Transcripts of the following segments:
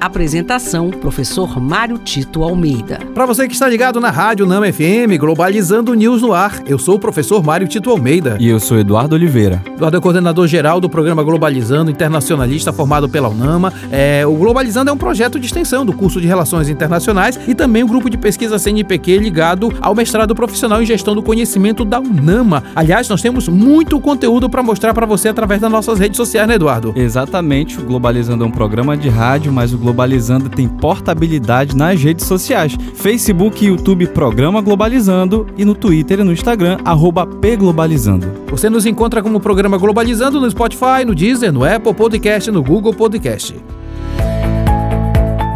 Apresentação: Professor Mário Tito Almeida. Para você que está ligado na Rádio Nama FM, Globalizando News no Ar, eu sou o professor Mário Tito Almeida. E eu sou Eduardo Oliveira. Eduardo é coordenador geral do programa Globalizando, internacionalista formado pela UNAMA. É, o Globalizando é um projeto de extensão do curso de Relações Internacionais e também um grupo de pesquisa CNPq ligado ao mestrado profissional em gestão do conhecimento da UNAMA. Aliás, nós temos muito conteúdo para mostrar para você através das nossas redes sociais, né, Eduardo? Exatamente. O Globalizando é um programa de rádio, mas o Globalizando tem portabilidade nas redes sociais: Facebook e YouTube Programa Globalizando e no Twitter e no Instagram arroba pglobalizando. Você nos encontra como Programa Globalizando no Spotify, no Deezer, no Apple Podcast, no Google Podcast.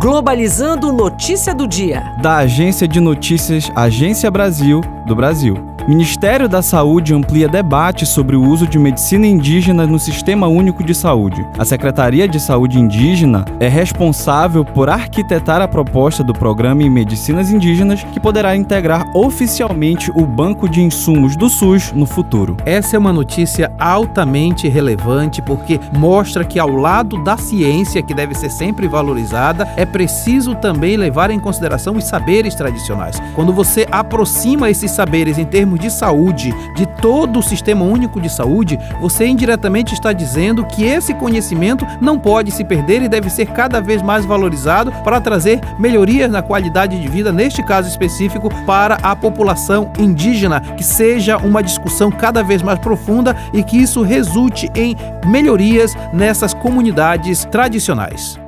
Globalizando Notícia do Dia. Da Agência de Notícias Agência Brasil do Brasil. Ministério da Saúde amplia debate sobre o uso de medicina indígena no Sistema Único de Saúde. A Secretaria de Saúde Indígena é responsável por arquitetar a proposta do programa em medicinas indígenas que poderá integrar oficialmente o banco de insumos do SUS no futuro. Essa é uma notícia altamente relevante porque mostra que ao lado da ciência que deve ser sempre valorizada, é preciso também levar em consideração os saberes tradicionais. Quando você aproxima esses saberes em termos de saúde, de todo o sistema único de saúde, você indiretamente está dizendo que esse conhecimento não pode se perder e deve ser cada vez mais valorizado para trazer melhorias na qualidade de vida, neste caso específico, para a população indígena, que seja uma discussão cada vez mais profunda e que isso resulte em melhorias nessas comunidades tradicionais.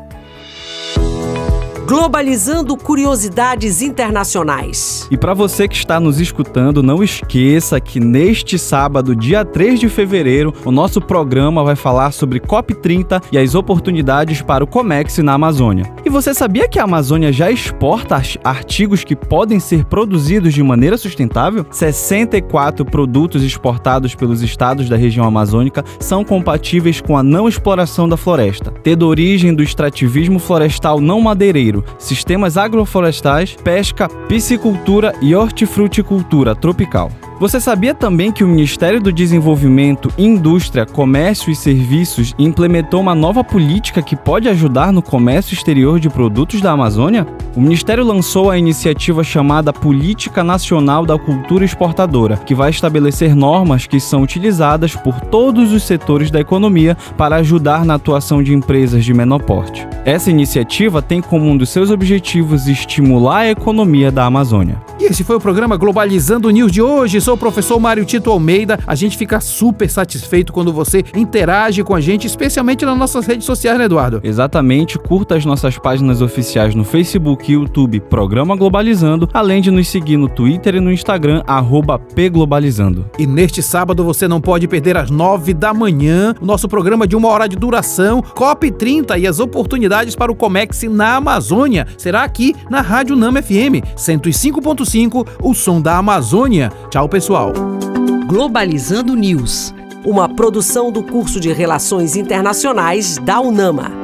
Globalizando curiosidades internacionais. E para você que está nos escutando, não esqueça que neste sábado, dia 3 de fevereiro, o nosso programa vai falar sobre COP30 e as oportunidades para o Comex na Amazônia. E você sabia que a Amazônia já exporta artigos que podem ser produzidos de maneira sustentável? 64 produtos exportados pelos estados da região amazônica são compatíveis com a não exploração da floresta, tendo origem do extrativismo florestal não madeireiro sistemas agroflorestais, pesca, piscicultura e hortifruticultura tropical. Você sabia também que o Ministério do Desenvolvimento, Indústria, Comércio e Serviços implementou uma nova política que pode ajudar no comércio exterior de produtos da Amazônia? O Ministério lançou a iniciativa chamada Política Nacional da Cultura Exportadora, que vai estabelecer normas que são utilizadas por todos os setores da economia para ajudar na atuação de empresas de menor porte. Essa iniciativa tem como um dos seus objetivos estimular a economia da Amazônia. E esse foi o programa Globalizando News de hoje. Sou o professor Mário Tito Almeida. A gente fica super satisfeito quando você interage com a gente, especialmente nas nossas redes sociais, né, Eduardo? Exatamente. Curta as nossas páginas oficiais no Facebook e YouTube Programa Globalizando, além de nos seguir no Twitter e no Instagram, pglobalizando. E neste sábado você não pode perder às nove da manhã o nosso programa de uma hora de duração, COP30 e as oportunidades para o Comex na Amazônia. Será aqui na Rádio Nama FM 105.5 o som da Amazônia. Tchau, pessoal. Globalizando News, uma produção do curso de Relações Internacionais da UNAMA.